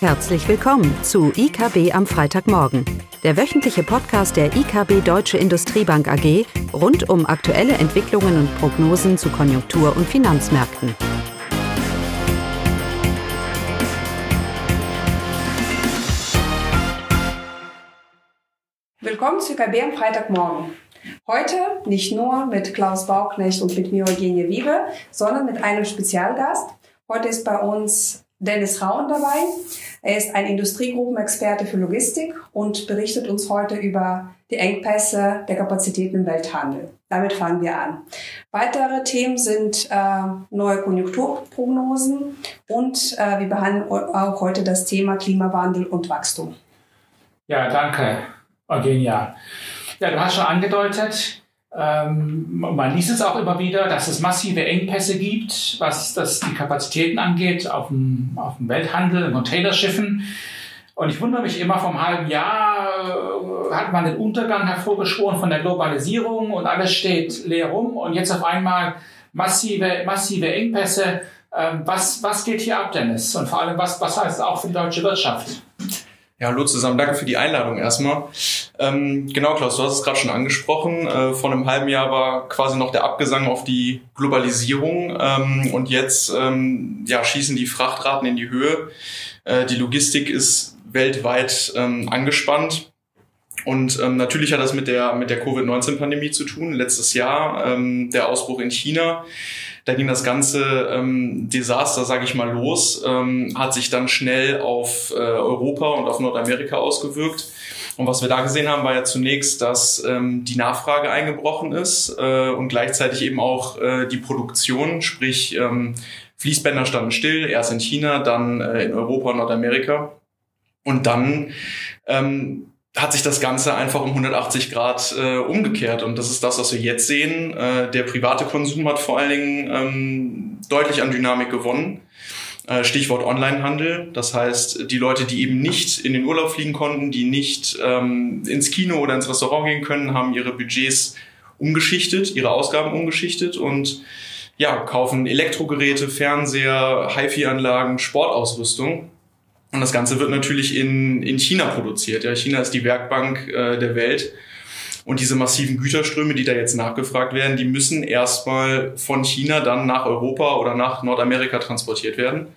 Herzlich willkommen zu IKB am Freitagmorgen, der wöchentliche Podcast der IKB Deutsche Industriebank AG rund um aktuelle Entwicklungen und Prognosen zu Konjunktur- und Finanzmärkten. Willkommen zu IKB am Freitagmorgen. Heute nicht nur mit Klaus Bauknecht und mit mir Eugenie Wiebe, sondern mit einem Spezialgast. Heute ist bei uns Dennis Rauen dabei. Er ist ein Industriegruppenexperte für Logistik und berichtet uns heute über die Engpässe der Kapazitäten im Welthandel. Damit fangen wir an. Weitere Themen sind äh, neue Konjunkturprognosen und äh, wir behandeln auch heute das Thema Klimawandel und Wachstum. Ja, danke, Eugenia. Ja, du hast schon angedeutet, ähm, man liest es auch immer wieder, dass es massive Engpässe gibt, was das die Kapazitäten angeht auf dem, auf dem Welthandel, in Containerschiffen. Und ich wundere mich immer, vom halben Jahr äh, hat man den Untergang hervorgeschworen von der Globalisierung und alles steht leer rum und jetzt auf einmal massive, massive Engpässe. Ähm, was, was geht hier ab, Dennis? Und vor allem, was, was heißt es auch für die deutsche Wirtschaft? Ja, hallo zusammen. Danke für die Einladung erstmal. Ähm, genau, Klaus, du hast es gerade schon angesprochen. Äh, vor einem halben Jahr war quasi noch der Abgesang auf die Globalisierung ähm, und jetzt ähm, ja, schießen die Frachtraten in die Höhe. Äh, die Logistik ist weltweit ähm, angespannt. Und ähm, natürlich hat das mit der, mit der Covid-19-Pandemie zu tun. Letztes Jahr ähm, der Ausbruch in China da ging das ganze ähm, Desaster, sage ich mal, los, ähm, hat sich dann schnell auf äh, Europa und auf Nordamerika ausgewirkt. Und was wir da gesehen haben, war ja zunächst, dass ähm, die Nachfrage eingebrochen ist äh, und gleichzeitig eben auch äh, die Produktion, sprich ähm, Fließbänder standen still, erst in China, dann äh, in Europa und Nordamerika. Und dann ähm, hat sich das Ganze einfach um 180 Grad äh, umgekehrt. Und das ist das, was wir jetzt sehen. Äh, der private Konsum hat vor allen Dingen ähm, deutlich an Dynamik gewonnen. Äh, Stichwort Onlinehandel. Das heißt, die Leute, die eben nicht in den Urlaub fliegen konnten, die nicht ähm, ins Kino oder ins Restaurant gehen können, haben ihre Budgets umgeschichtet, ihre Ausgaben umgeschichtet und ja, kaufen Elektrogeräte, Fernseher, HiFi-Anlagen, Sportausrüstung und das Ganze wird natürlich in, in China produziert. Ja, China ist die Werkbank äh, der Welt. Und diese massiven Güterströme, die da jetzt nachgefragt werden, die müssen erstmal von China dann nach Europa oder nach Nordamerika transportiert werden.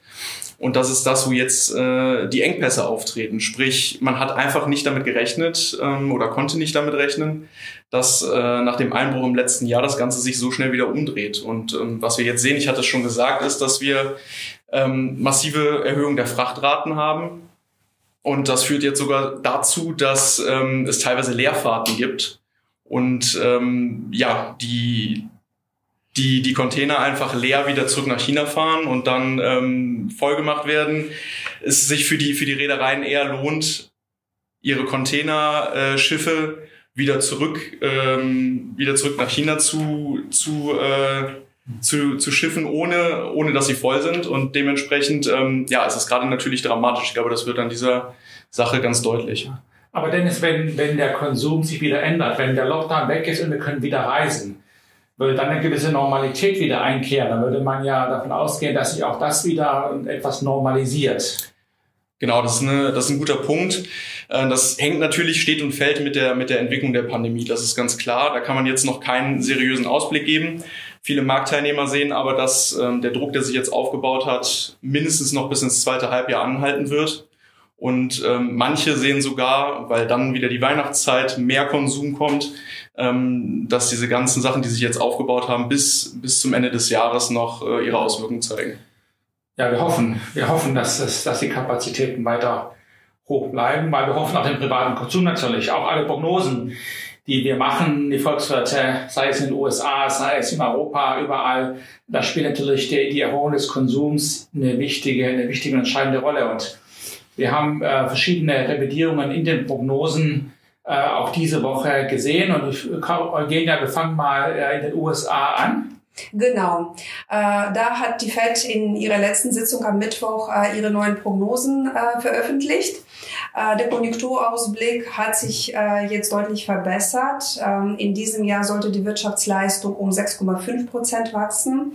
Und das ist das, wo jetzt äh, die Engpässe auftreten. Sprich, man hat einfach nicht damit gerechnet ähm, oder konnte nicht damit rechnen, dass äh, nach dem Einbruch im letzten Jahr das Ganze sich so schnell wieder umdreht. Und ähm, was wir jetzt sehen, ich hatte es schon gesagt, ist, dass wir ähm, massive Erhöhung der Frachtraten haben. Und das führt jetzt sogar dazu, dass ähm, es teilweise Leerfahrten gibt und ähm, ja, die, die, die Container einfach leer wieder zurück nach China fahren und dann ähm, vollgemacht werden, es sich für die, für die Reedereien eher lohnt, ihre Containerschiffe äh, wieder zurück, ähm, wieder zurück nach China zu, zu äh, zu, zu Schiffen, ohne, ohne dass sie voll sind. Und dementsprechend, ähm, ja, es ist gerade natürlich dramatisch. Ich glaube, das wird an dieser Sache ganz deutlich. Aber Dennis, wenn, wenn der Konsum sich wieder ändert, wenn der Lockdown weg ist und wir können wieder reisen, würde dann eine gewisse Normalität wieder einkehren. Dann würde man ja davon ausgehen, dass sich auch das wieder etwas normalisiert. Genau, das ist, eine, das ist ein guter Punkt. Äh, das hängt natürlich, steht und fällt mit der, mit der Entwicklung der Pandemie. Das ist ganz klar. Da kann man jetzt noch keinen seriösen Ausblick geben. Viele Marktteilnehmer sehen aber, dass ähm, der Druck, der sich jetzt aufgebaut hat, mindestens noch bis ins zweite Halbjahr anhalten wird. Und ähm, manche sehen sogar, weil dann wieder die Weihnachtszeit mehr Konsum kommt, ähm, dass diese ganzen Sachen, die sich jetzt aufgebaut haben, bis, bis zum Ende des Jahres noch äh, ihre Auswirkungen zeigen. Ja, wir hoffen, wir hoffen, dass, es, dass die Kapazitäten weiter hoch bleiben, weil wir hoffen auf den privaten Konsum natürlich. Auch alle Prognosen, die wir machen, die Volkswirte, sei es in den USA, sei es in Europa, überall, da spielt natürlich die, die Erhöhung des Konsums eine wichtige, eine wichtige entscheidende Rolle. Und wir haben äh, verschiedene Revidierungen in den Prognosen äh, auch diese Woche gesehen. Und ich, Eugenia, wir fangen mal äh, in den USA an. Genau. Äh, da hat die FED in ihrer letzten Sitzung am Mittwoch äh, ihre neuen Prognosen äh, veröffentlicht. Äh, der Konjunkturausblick hat sich äh, jetzt deutlich verbessert. Ähm, in diesem Jahr sollte die Wirtschaftsleistung um 6,5 Prozent wachsen.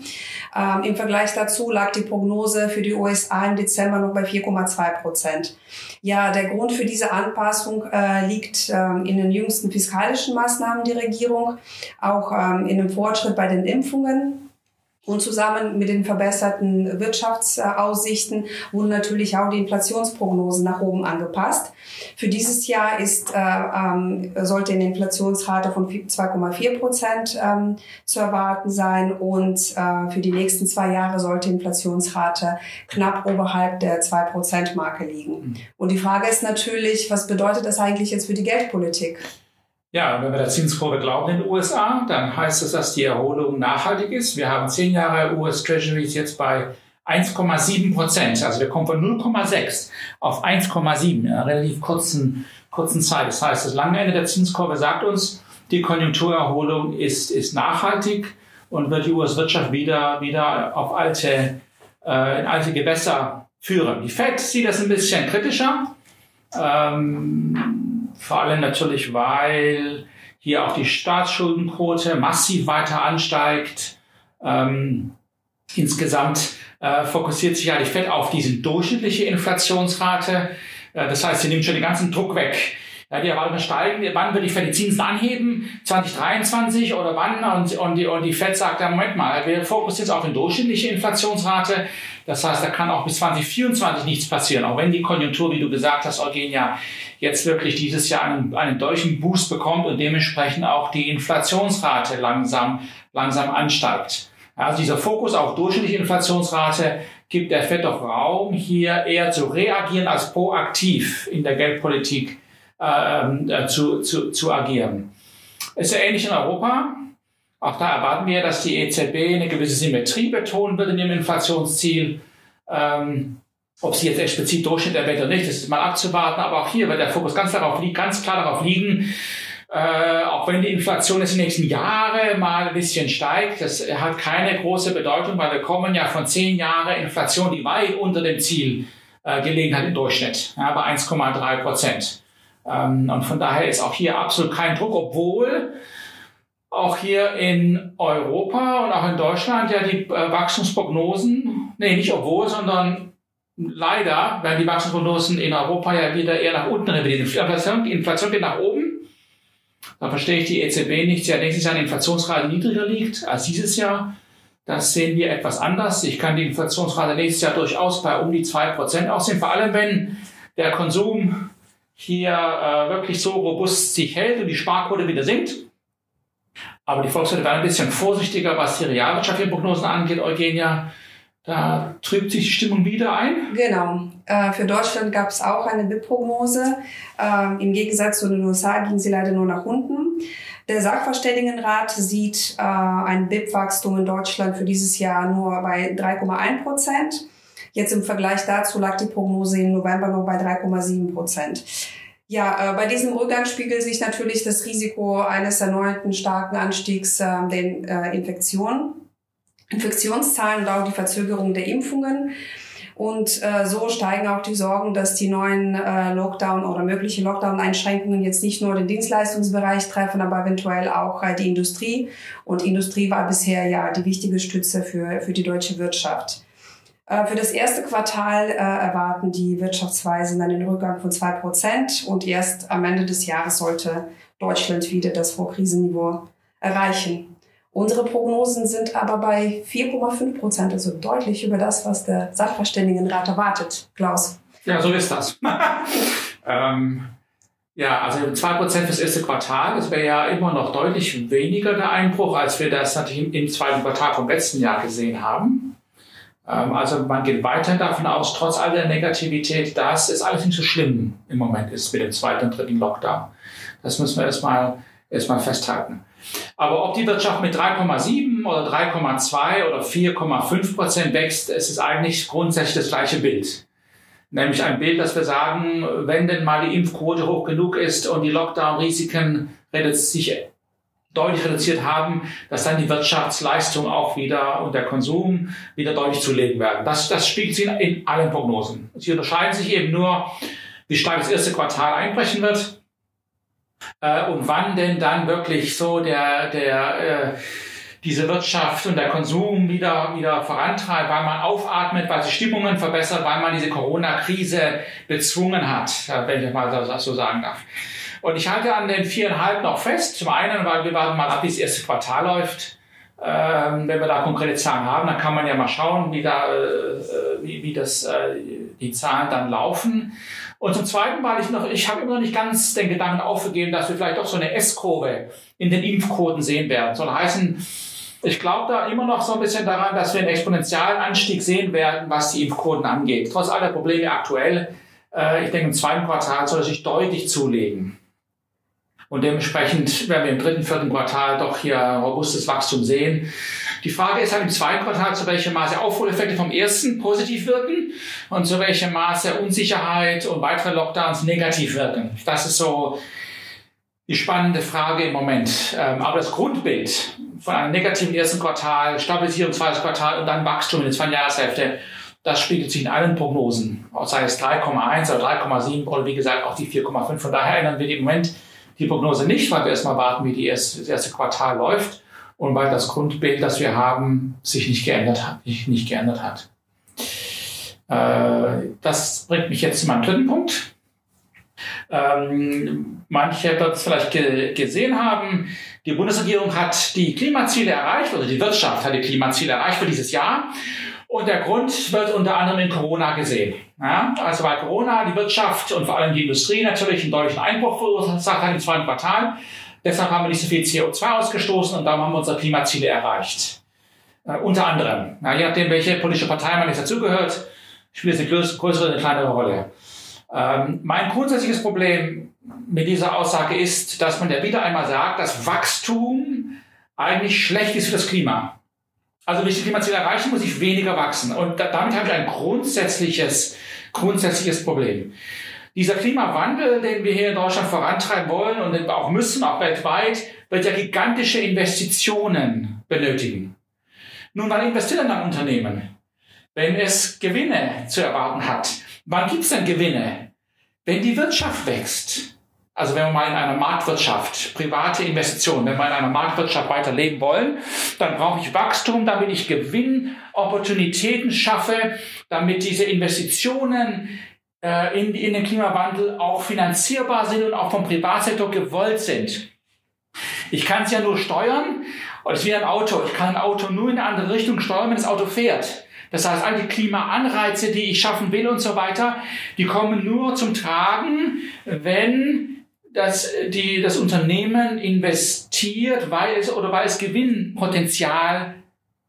Ähm, Im Vergleich dazu lag die Prognose für die USA im Dezember noch bei 4,2 Prozent. Ja, der Grund für diese Anpassung äh, liegt ähm, in den jüngsten fiskalischen Maßnahmen der Regierung, auch in dem Fortschritt bei den Impfungen und zusammen mit den verbesserten Wirtschaftsaussichten wurden natürlich auch die Inflationsprognosen nach oben angepasst. Für dieses Jahr ist, äh, ähm, sollte eine Inflationsrate von 2,4 Prozent ähm, zu erwarten sein und äh, für die nächsten zwei Jahre sollte die Inflationsrate knapp oberhalb der 2 Prozent Marke liegen. Mhm. Und die Frage ist natürlich, was bedeutet das eigentlich jetzt für die Geldpolitik? Ja, wenn wir der Zinskurve glauben in den USA, dann heißt das, dass die Erholung nachhaltig ist. Wir haben zehn Jahre US Treasuries jetzt bei 1,7 Prozent. Also wir kommen von 0,6 auf 1,7 in einer relativ kurzen, kurzen Zeit. Das heißt, das lange Ende der Zinskurve sagt uns, die Konjunkturerholung ist, ist nachhaltig und wird die US-Wirtschaft wieder, wieder auf alte, äh, in alte Gewässer führen. Die Fed sieht das ein bisschen kritischer. Ähm, vor allem natürlich, weil hier auch die Staatsschuldenquote massiv weiter ansteigt. Ähm, insgesamt äh, fokussiert sich ja die FED auf diese durchschnittliche Inflationsrate. Äh, das heißt, sie nimmt schon den ganzen Druck weg. Ja, die Erwartungen steigen. Wann wird die Fed die Zinsen anheben? 2023 oder wann? Und, und, die, und die Fed sagt, ja, Moment mal, wir fokussieren jetzt auf eine durchschnittliche Inflationsrate. Das heißt, da kann auch bis 2024 nichts passieren. Auch wenn die Konjunktur, wie du gesagt hast, Eugenia, jetzt wirklich dieses Jahr einen, einen deutlichen Boost bekommt und dementsprechend auch die Inflationsrate langsam, langsam ansteigt. Also dieser Fokus auf durchschnittliche Inflationsrate gibt der FED doch Raum, hier eher zu reagieren als proaktiv in der Geldpolitik ähm, äh, zu, zu, zu agieren. Ist ja ähnlich in Europa. Auch da erwarten wir, dass die EZB eine gewisse Symmetrie betonen wird in dem Inflationsziel. Ähm, ob sie jetzt explizit Durchschnitt erwähnt oder nicht, das ist mal abzuwarten. Aber auch hier wird der Fokus ganz, darauf, ganz klar darauf liegen, äh, auch wenn die Inflation jetzt in den nächsten Jahren mal ein bisschen steigt, das hat keine große Bedeutung, weil wir kommen ja von zehn Jahren Inflation, die weit unter dem Ziel äh, gelegen hat im Durchschnitt, ja, bei 1,3 Prozent. Ähm, und von daher ist auch hier absolut kein Druck, obwohl auch hier in Europa und auch in Deutschland ja die äh, Wachstumsprognosen, nee, nicht obwohl, sondern leider werden die Wachstumsprognosen in Europa ja wieder eher nach unten revidiert. Die Inflation, die Inflation geht nach oben da verstehe ich die EZB nicht. Sie hat nächstes Jahr eine Inflationsrate niedriger liegt als dieses Jahr. Das sehen wir etwas anders. Ich kann die Inflationsrate nächstes Jahr durchaus bei um die zwei Prozent aussehen. Vor allem, wenn der Konsum hier äh, wirklich so robust sich hält und die Sparquote wieder sinkt. Aber die Volkswirte werden ein bisschen vorsichtiger, was die realwirtschaftlichen Prognosen angeht, Eugenia. Da trübt sich die Stimmung wieder ein. Genau. Äh, für Deutschland gab es auch eine BIP-Prognose. Ähm, Im Gegensatz zu den USA ging sie leider nur nach unten. Der Sachverständigenrat sieht äh, ein BIP-Wachstum in Deutschland für dieses Jahr nur bei 3,1 Prozent. Jetzt im Vergleich dazu lag die Prognose im November nur bei 3,7 Prozent. Ja, äh, bei diesem Rückgang spiegelt sich natürlich das Risiko eines erneuten starken Anstiegs äh, der äh, Infektionen Infektionszahlen und auch die Verzögerung der Impfungen. Und äh, so steigen auch die Sorgen, dass die neuen äh, Lockdown oder mögliche Lockdown-Einschränkungen jetzt nicht nur den Dienstleistungsbereich treffen, aber eventuell auch äh, die Industrie. Und Industrie war bisher ja die wichtige Stütze für, für die deutsche Wirtschaft. Äh, für das erste Quartal äh, erwarten die Wirtschaftsweisen einen Rückgang von zwei Prozent und erst am Ende des Jahres sollte Deutschland wieder das Vorkrisenniveau erreichen. Unsere Prognosen sind aber bei 4,5 Prozent, also deutlich über das, was der Sachverständigenrat erwartet. Klaus. Ja, so ist das. ähm, ja, also 2 Prozent fürs erste Quartal, das wäre ja immer noch deutlich weniger der Einbruch, als wir das natürlich im, zweiten Quartal vom letzten Jahr gesehen haben. Ähm, also man geht weiterhin davon aus, trotz all der Negativität, dass es alles nicht so schlimm im Moment ist mit dem zweiten und dritten Lockdown. Das müssen wir erstmal erstmal festhalten. Aber ob die Wirtschaft mit 3,7 oder 3,2 oder 4,5 Prozent wächst, es ist eigentlich grundsätzlich das gleiche Bild. Nämlich ein Bild, dass wir sagen, wenn denn mal die Impfquote hoch genug ist und die Lockdown-Risiken sich deutlich reduziert haben, dass dann die Wirtschaftsleistung auch wieder und der Konsum wieder deutlich zulegen werden. Das, das spiegelt sich in, allen Prognosen. Sie unterscheiden sich eben nur, wie stark das erste Quartal einbrechen wird äh, und wann denn dann wirklich so der, der äh, diese Wirtschaft und der Konsum wieder, wieder vorantreibt, weil man aufatmet, weil sich Stimmungen verbessert, weil man diese Corona-Krise bezwungen hat, wenn ich mal so sagen darf. Und ich halte an den viereinhalb noch fest. Zum einen, weil wir warten mal ab, wie das erste Quartal läuft. Ähm, wenn wir da konkrete Zahlen haben, dann kann man ja mal schauen, wie, da, äh, wie, wie das, äh, die Zahlen dann laufen. Und zum Zweiten, weil ich noch, ich habe immer noch nicht ganz den Gedanken aufgegeben, dass wir vielleicht doch so eine S-Kurve in den Impfquoten sehen werden. Soll heißen, ich glaube da immer noch so ein bisschen daran, dass wir einen exponentiellen Anstieg sehen werden, was die Impfquoten angeht. Trotz aller Probleme aktuell, äh, ich denke, im zweiten Quartal soll es sich deutlich zulegen. Und dementsprechend werden wir im dritten, vierten Quartal doch hier robustes Wachstum sehen. Die Frage ist halt im zweiten Quartal, zu welchem Maße Aufholeffekte vom ersten positiv wirken und zu welchem Maße Unsicherheit und weitere Lockdowns negativ wirken. Das ist so die spannende Frage im Moment. Ähm, aber das Grundbild von einem negativen ersten Quartal, Stabilisierung zweites Quartal und dann Wachstum in der zweiten Jahreshälfte, das spiegelt sich in allen Prognosen, sei es 3,1 oder 3,7 oder wie gesagt auch die 4,5. Von daher ändern wir im Moment die Prognose nicht, weil wir erstmal warten, wie die erste, das erste Quartal läuft und weil das Grundbild, das wir haben, sich nicht geändert hat. Nicht, nicht geändert hat. Äh, das bringt mich jetzt zu meinem dritten Punkt. Ähm, manche wird es vielleicht ge gesehen haben, die Bundesregierung hat die Klimaziele erreicht, oder die Wirtschaft hat die Klimaziele erreicht für dieses Jahr. Und der Grund wird unter anderem in Corona gesehen. Ja, also weil Corona die Wirtschaft und vor allem die Industrie natürlich einen deutlichen Einbruch verursacht hat im zweiten Quartal. Deshalb haben wir nicht so viel CO2 ausgestoßen und darum haben wir unsere Klimaziele erreicht. Äh, unter anderem. Ja, je nachdem, welche politische Partei man jetzt dazugehört, spielt es eine größere, eine kleinere Rolle. Ähm, mein grundsätzliches Problem mit dieser Aussage ist, dass man ja wieder einmal sagt, dass Wachstum eigentlich schlecht ist für das Klima. Also wenn ich die Klimaziele erreichen, muss ich weniger wachsen. Und da, damit habe ich ein grundsätzliches, grundsätzliches Problem. Dieser Klimawandel, den wir hier in Deutschland vorantreiben wollen und auch müssen, auch weltweit, wird ja gigantische Investitionen benötigen. Nun, wann investiert denn ein Unternehmen? Wenn es Gewinne zu erwarten hat. Wann gibt es denn Gewinne? Wenn die Wirtschaft wächst. Also wenn wir mal in einer Marktwirtschaft, private Investitionen, wenn wir in einer Marktwirtschaft weiterleben wollen, dann brauche ich Wachstum, damit ich Gewinnopportunitäten schaffe, damit diese Investitionen äh, in, in den Klimawandel auch finanzierbar sind und auch vom Privatsektor gewollt sind. Ich kann es ja nur steuern, und es ist wie ein Auto. Ich kann ein Auto nur in eine andere Richtung steuern, wenn das Auto fährt. Das heißt, all die Klimaanreize, die ich schaffen will und so weiter, die kommen nur zum Tragen, wenn das, die, das Unternehmen investiert, weil es oder weil es Gewinnpotenzial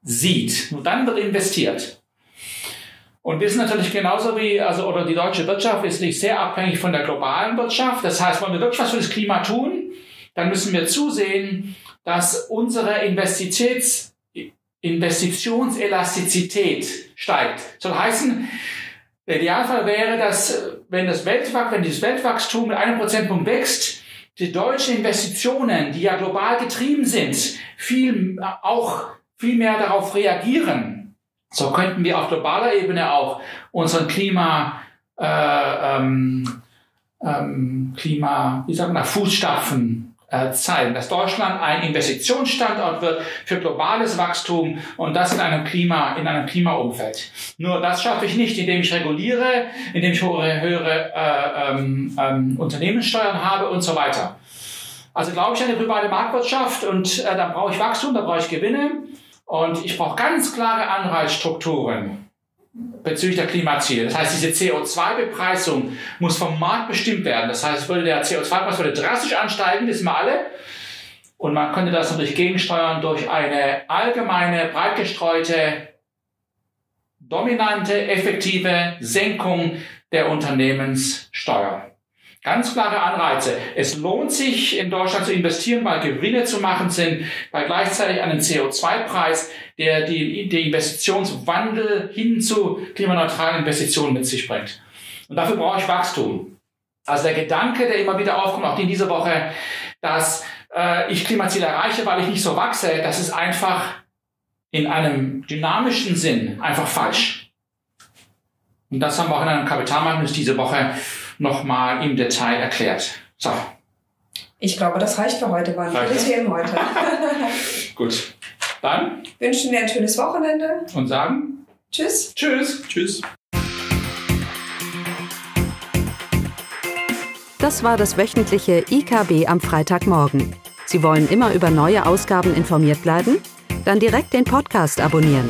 sieht. Und dann wird investiert. Und wir sind natürlich genauso wie, also, oder die deutsche Wirtschaft ist nicht sehr abhängig von der globalen Wirtschaft. Das heißt, wenn wir wirklich was für das Klima tun, dann müssen wir zusehen, dass unsere Investitions, Investitionselastizität steigt. Soll heißen, der Idealfall wäre, dass wenn das Weltwachstum, wenn dieses Weltwachstum mit einem Prozentpunkt wächst, die deutschen Investitionen, die ja global getrieben sind, viel, auch viel mehr darauf reagieren. So könnten wir auf globaler Ebene auch unseren Klima, äh, ähm, ähm, Klima, wie sagt man, Fußstapfen zeigen, dass Deutschland ein Investitionsstandort wird für globales Wachstum und das in einem Klima, in einem Klimaumfeld. Nur das schaffe ich nicht, indem ich reguliere, indem ich höhere, höhere äh, ähm, ähm, Unternehmenssteuern habe und so weiter. Also glaube ich an die private Marktwirtschaft und äh, da brauche ich Wachstum, da brauche ich Gewinne und ich brauche ganz klare Anreizstrukturen bezüglich der Klimaziele. Das heißt, diese CO2-Bepreisung muss vom Markt bestimmt werden. Das heißt, würde der CO2-Preis würde drastisch ansteigen, wissen wir alle. Und man könnte das natürlich gegensteuern durch eine allgemeine, breit gestreute, dominante, effektive Senkung der Unternehmenssteuer. Ganz klare Anreize. Es lohnt sich in Deutschland zu investieren, weil Gewinne zu machen sind, weil gleichzeitig einen CO2-Preis, der die, die Investitionswandel hin zu klimaneutralen Investitionen mit sich bringt. Und dafür brauche ich Wachstum. Also der Gedanke, der immer wieder aufkommt, auch in dieser Woche, dass äh, ich Klimaziele erreiche, weil ich nicht so wachse, das ist einfach in einem dynamischen Sinn einfach falsch. Und das haben wir auch in einem Kapitalmarkt diese Woche nochmal im Detail erklärt. So. Ich glaube, das reicht für heute. War ein Reicht. gutes Themen heute. Gut. Dann Wünschen wir ein schönes Wochenende. und sagen Tschüss. Tschüss. Tschüss. Das war das wöchentliche IKB am Freitagmorgen. Sie wollen immer über neue Ausgaben informiert bleiben? Dann direkt den Podcast abonnieren.